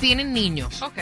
tienen niños. Ok.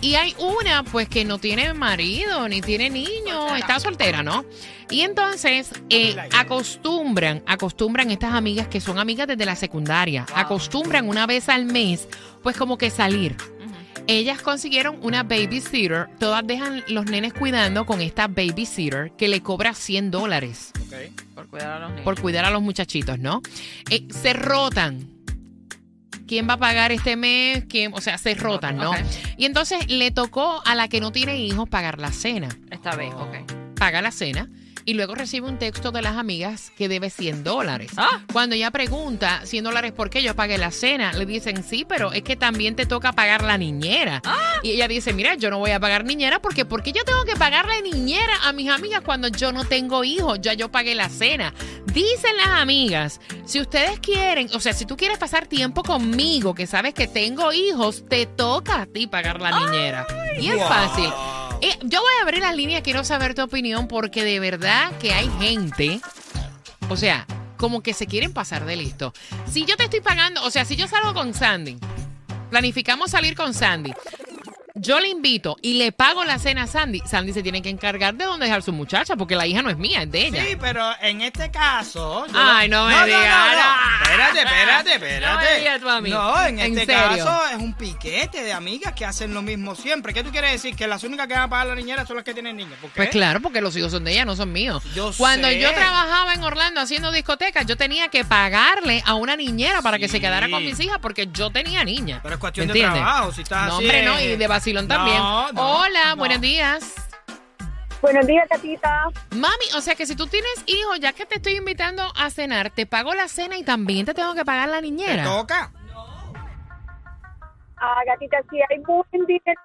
Y hay una, pues, que no tiene marido ni tiene niño, está soltera, ¿no? Y entonces eh, acostumbran, acostumbran estas amigas que son amigas desde la secundaria, acostumbran una vez al mes, pues como que salir. Ellas consiguieron una babysitter, todas dejan los nenes cuidando con esta babysitter que le cobra 100 dólares Por cuidar a los niños. por cuidar a los muchachitos, ¿no? Eh, se rotan. ¿Quién va a pagar este mes? ¿Quién? O sea, se rotan, ¿no? Y entonces le tocó a la que no tiene hijos pagar la cena. Esta vez, ok. Paga la cena y luego recibe un texto de las amigas que debe 100 dólares. Ah. Cuando ella pregunta 100 dólares por qué yo pagué la cena, le dicen sí, pero es que también te toca pagar la niñera. Y ella dice, mira, yo no voy a pagar niñera porque ¿por qué yo tengo que pagar la niñera a mis amigas cuando yo no tengo hijos? Ya yo pagué la cena. Dicen las amigas, si ustedes quieren, o sea, si tú quieres pasar tiempo conmigo, que sabes que tengo hijos, te toca a ti pagar la niñera. Y es fácil. Eh, yo voy a abrir las líneas, quiero saber tu opinión porque de verdad que hay gente, o sea, como que se quieren pasar de listo. Si yo te estoy pagando, o sea, si yo salgo con Sandy, planificamos salir con Sandy. Yo le invito y le pago la cena a Sandy. Sandy se tiene que encargar de dónde dejar su muchacha, porque la hija no es mía, es de ella. Sí, pero en este caso. yo Ay, no me digas, No, no. Espérate, espérate, No me espérate. digas tú a mí. No, en ¿En este serio? caso es un piquete de amigas que hacen lo mismo siempre. ¿Qué tú quieres decir? Que las únicas que van a pagar la niñera son las que tienen niños. ¿Por qué? Pues claro, porque los hijos son de ella, no son míos. Yo Cuando sé. yo trabajaba en Orlando haciendo discotecas, yo tenía que pagarle a una niñera para que se quedara con mis hijas porque yo tenía niña. Pero es cuestión ¿Me de trabajo. Si estás No, así. hombre, no, y de vacilón también. no, Hola, no. buenos días. Buenos días, Catita. Mami, o sea que si tú tienes hijos, ya que te estoy invitando a cenar, te pago la cena y también te tengo que pagar la Te niñera. toca. Ah, gatita, si hay buen dinero,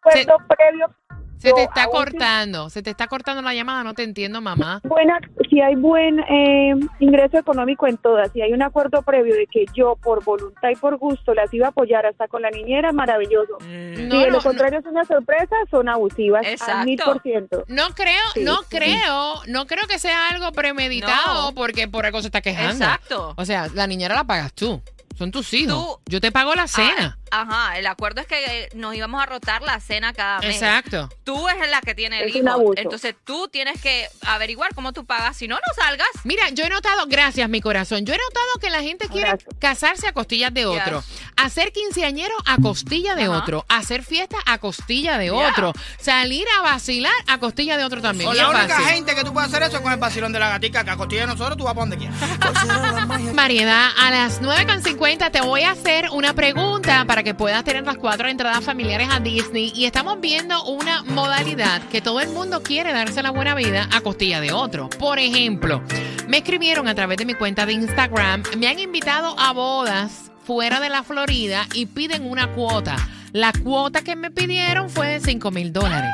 acuerdo previo. Se te está cortando, se te está cortando la llamada, no te entiendo, mamá. Buena, si hay buen eh, ingreso económico en todas, si hay un acuerdo previo de que yo por voluntad y por gusto las iba a apoyar hasta con la niñera, maravilloso. No, si de no, lo contrario es una sorpresa, son abusivas Exacto. al mil por ciento. No creo, Sí, no sí. creo, no creo que sea algo premeditado No. porque por algo se está quejando. Exacto. O sea, la niñera la pagas tú. Son tus hijos. Tú- Yo te pago la cena. Ah, ajá, el acuerdo es que eh, nos íbamos a rotar la cena cada mes. Exacto. Tú es la que tiene el Es un hijo. abuso. Entonces tú tienes que averiguar cómo tú pagas. Si no, no salgas. Mira, yo he notado, gracias mi corazón, yo he notado que la gente quiere Gracias. casarse a costillas de otro, Yes. hacer quinceañero a costilla de Ajá. otro, hacer fiesta a costilla de Yeah. otro, salir a vacilar a costilla de otro también. Y la única fácil. gente que tú puedes hacer eso es con el vacilón de la gatica, que a costilla de nosotros tú vas para donde quieras. Variedad, a las 9.50 te voy a hacer una pregunta para que puedas tener las cuatro entradas familiares a Disney y estamos viendo una modalidad que todo el mundo quiere darse la buena vida a costilla de otro. Por ejemplo, me escribieron a través de mi cuenta de Instagram, me han invitado a bodas fuera de la Florida y piden una cuota. La cuota que me pidieron fue de 5 mil dólares.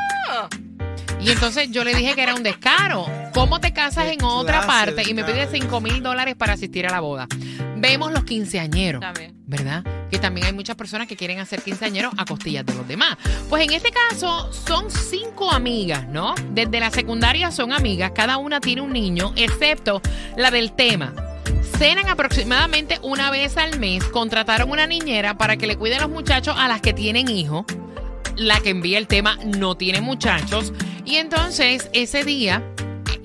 Y entonces yo le dije que era un descaro. ¿Cómo te casas Qué en otra clase parte y me pides descaro. 5 mil dólares para asistir a la boda? Vemos los quinceañeros, También. ¿Verdad? Que también hay muchas personas que quieren hacer quinceañeros a costillas de los demás. Pues en este caso son cinco amigas, ¿no? Desde la secundaria son amigas, cada una tiene un niño, excepto la del tema. Cenan aproximadamente una vez al mes, contrataron una niñera para que le cuide a los muchachos a las que tienen hijos la que envía el tema no tiene muchachos. Y entonces ese día,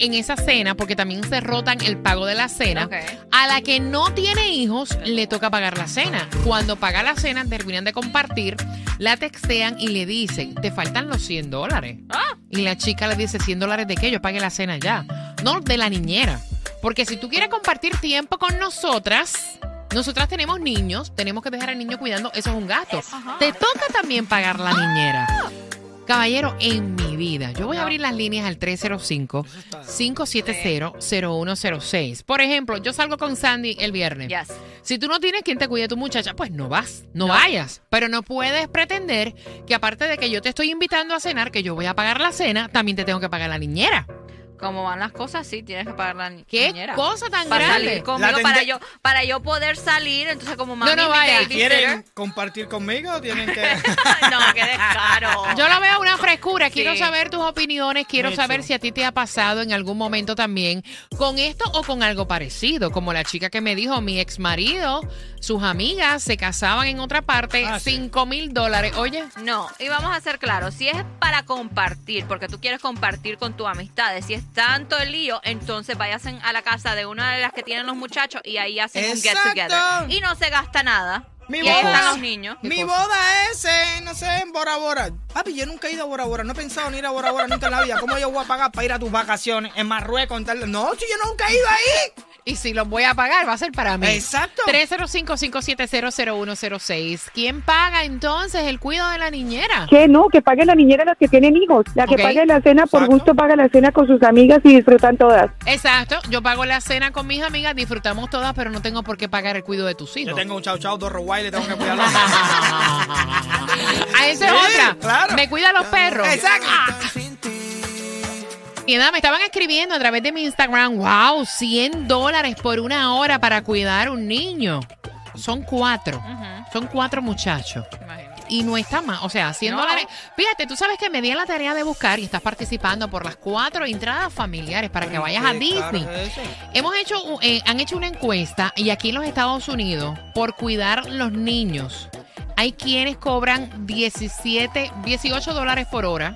en esa cena, porque también se rotan el pago de la cena, Ok. a la que no tiene hijos le toca pagar la cena. Cuando paga la cena, terminan de compartir, la textean y le dicen, te faltan los 100 dólares. Ah. Y la chica le dice, 100 dólares de qué, yo pagué la cena ya. No, de la niñera. Porque si tú quieres compartir tiempo con nosotras, nosotras tenemos niños, tenemos que dejar al niño cuidando, eso es un gasto. Te toca también pagar la niñera. Caballero, en mi vida, yo voy a abrir las líneas al 305-570-0106. Por ejemplo, yo salgo con Sandy el viernes. Yes. Si tú no tienes quien te cuide a tu muchacha, pues no vas, no, vayas. Pero no puedes pretender que aparte de que yo te estoy invitando a cenar, que yo voy a pagar la cena, también te tengo que pagar la niñera. Como van las cosas, sí, tienes que pagar la ni- ¿Qué niñera. cosa tan para grande? salir conmigo, para yo, para yo poder salir, entonces como mami no vaya. ¿Quieren compartir conmigo o tienen que...? no, qué descaro. Yo lo veo una frescura. Quiero Sí. saber tus opiniones. Quiero Mucho. saber si a ti te ha pasado en algún momento también con esto o con algo parecido. Como la chica que me dijo, mi ex marido, sus amigas se casaban en otra parte, Ah, sí. 5 mil dólares. Oye, No, y vamos a ser claros, si es para compartir, porque tú quieres compartir con tus amistades, si es tanto el lío, entonces vayasen a la casa de una de las que tienen los muchachos y ahí hacen un get together. Y no se gasta nada. Mi y ahí boda. están los niños. Mi boda es, eh, no sé, en Bora Bora. Papi, yo nunca he ido a Bora Bora. No he pensado en ir a Bora Bora nunca en la vida. ¿Cómo yo voy a pagar para ir a tus vacaciones en Marruecos? En tal... No, si yo nunca he ido ahí. Y si los voy a pagar, va a ser para mí. Exacto. 305-570-0106. ¿Quién paga entonces el cuidado de la niñera? Que no, que pague la niñera las que tienen hijos. La que Ok. pague la cena por Exacto. gusto paga la cena con sus amigas y disfrutan todas. Exacto. Yo pago la cena con mis amigas, disfrutamos todas, pero no tengo por qué pagar el cuidado de tus hijos. Yo tengo un chau chau, dos Rottweiler, tengo que cuidarlos. A esa es Sí, otra. claro. Me cuida los perros. Exacto. Ah. Y nada, me estaban escribiendo a través de mi Instagram, wow, 100 dólares por una hora para cuidar un niño. Son cuatro. Ujú, Son cuatro muchachos. imagínate. Y no está mal. O sea, 100 No. dólares. Fíjate, tú sabes que me di la tarea de buscar y estás participando por las cuatro entradas familiares para que vayas a Disney. Hemos hecho, un- eh, han hecho una encuesta y aquí en los Estados Unidos, por cuidar los niños, hay quienes cobran 17, 18 dólares por hora.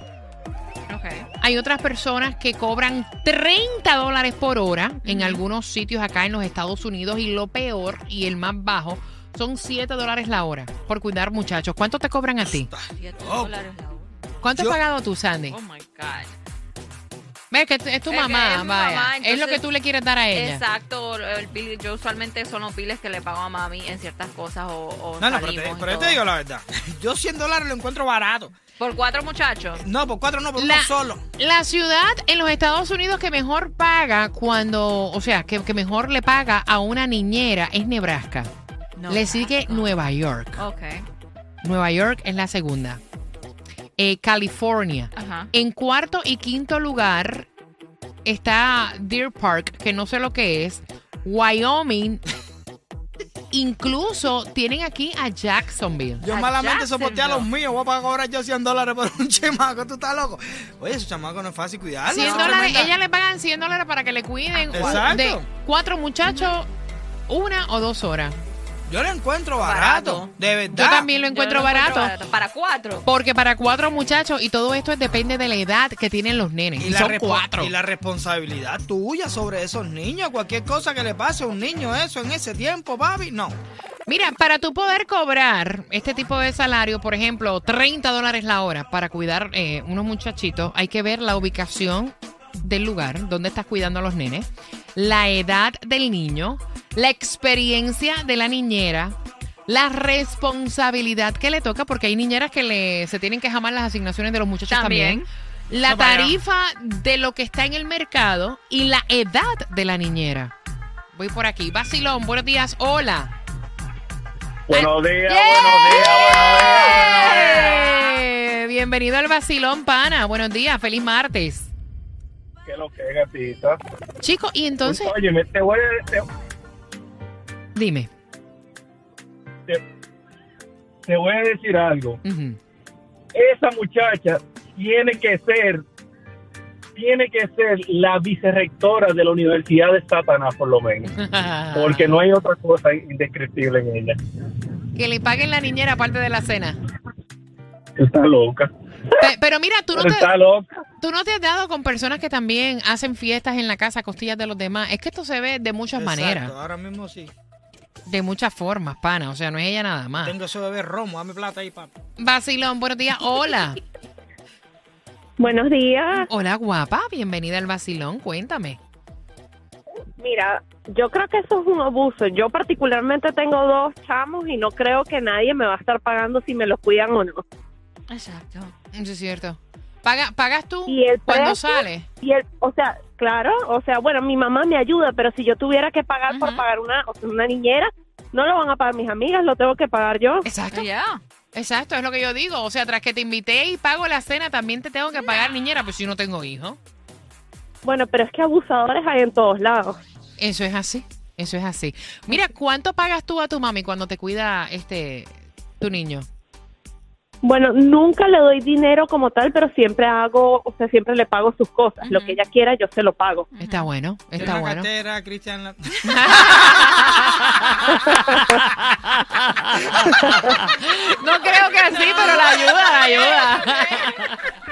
Ok. Hay otras personas que cobran 30 dólares por hora en algunos sitios acá en los Estados Unidos y lo peor y el más bajo son 7 dólares la hora por cuidar muchachos. ¿Cuánto te cobran a ti? Siete Oh. dólares la hora. ¿Cuánto Yo- has pagado tú, Sandy? Oh my God. Ves que es tu Es mamá, es vaya. mamá, es lo que tú le quieres dar a ella. Exacto, el bill- yo usualmente son los biles que le pago a mami en ciertas cosas o, o No, no, pero, te, pero yo te digo la verdad. Yo 100 dólares lo encuentro barato. Por cuatro muchachos. No, por cuatro no, por La- uno solo. La ciudad en los Estados Unidos que mejor paga cuando, o sea, que, que mejor le paga a una niñera es Nebraska. No. Le sigue Nueva York. Ok. Nueva York es la segunda. Eh, California. Ajá. En cuarto y quinto lugar está Deer Park, que no sé lo que es. Wyoming. Incluso tienen aquí a Jacksonville. Yo A malamente soporté a los Jacksonville. míos. Voy a pagar ahora yo 100 dólares por un chamaco. ¿Tú estás loco? Oye, ese chamaco no es fácil cuidarlo. 100 eso es dólares, tremenda- ella le pagan 100 dólares para que le cuiden Exacto. de cuatro muchachos una o dos horas. Yo lo encuentro barato. Barato. De verdad. Yo también lo encuentro lo barato. Para cuatro. Porque para cuatro muchachos, y todo esto depende de la edad que tienen los nenes. Y, la son cuatro. y la responsabilidad tuya sobre esos niños. Cualquier cosa que le pase a un niño, eso en ese tiempo, papi, no. Mira, para tú poder cobrar este tipo de salario, por ejemplo, 30 dólares la hora para cuidar eh, unos muchachitos, hay que ver la ubicación del lugar donde estás cuidando a los nenes, la edad del niño, la experiencia de la niñera, la responsabilidad que le toca, porque hay niñeras que le, se tienen que jamar las asignaciones de los muchachos también. También. La tarifa de lo que está en el mercado y la edad de la niñera. Voy por aquí. Basilón, buenos días. Hola. Buenos días, ¡Yeah! buenos días, buenos días. Bienvenido al Basilón, pana. Buenos días, feliz martes. ¿Qué es lo que es, gatita? Chico, y entonces, Oye, me- te voy, a, te, dime. te- te voy a decir algo. Esa muchacha tiene que ser, tiene que ser la vicerrectora de la Universidad de Satanás, por lo menos. Porque no hay otra cosa indescriptible en ella. que le paguen la niñera aparte de la cena. Está loca. Pe- Pero mira, tú no, te, Está loca. tú no te has dado con personas que también hacen fiestas en la casa a costillas de los demás. Es que esto se ve de muchas Exacto, maneras, Ahora mismo sí. De muchas formas, pana. O sea, no es ella nada más. Tengo ese bebé romo, dame plata ahí, papi. Basilón, buenos días. Hola. Buenos días. Hola, guapa. Bienvenida al Basilón. Cuéntame. Mira, yo creo que eso es un abuso. Yo particularmente tengo dos chamos y no creo que nadie me va a estar pagando si me los cuidan o no. Exacto. Eso es cierto. Paga, ¿Pagas tú Y el cuando precio- sales? Y el, o sea, claro, o sea, bueno, mi mamá me ayuda, pero si yo tuviera que pagar por pagar una, o sea, una niñera, no lo van a pagar mis amigas, lo tengo que pagar yo. Exacto. Ya. Exacto, es lo que yo digo. O sea, tras que te invité y pago la cena, también te tengo que pagar niñera, pues si no tengo hijo. Bueno, pero es que abusadores hay en todos lados. Eso es así. Eso es así. Mira, ¿cuánto pagas tú a tu mami cuando te cuida este tu niño? Bueno, nunca le doy dinero como tal, pero siempre hago, o sea, siempre le pago sus cosas. Lo que ella quiera, yo se lo pago. Está bueno, está una bueno. cartera, Cristian. la- No creo que así, pero la ayuda, la ayuda.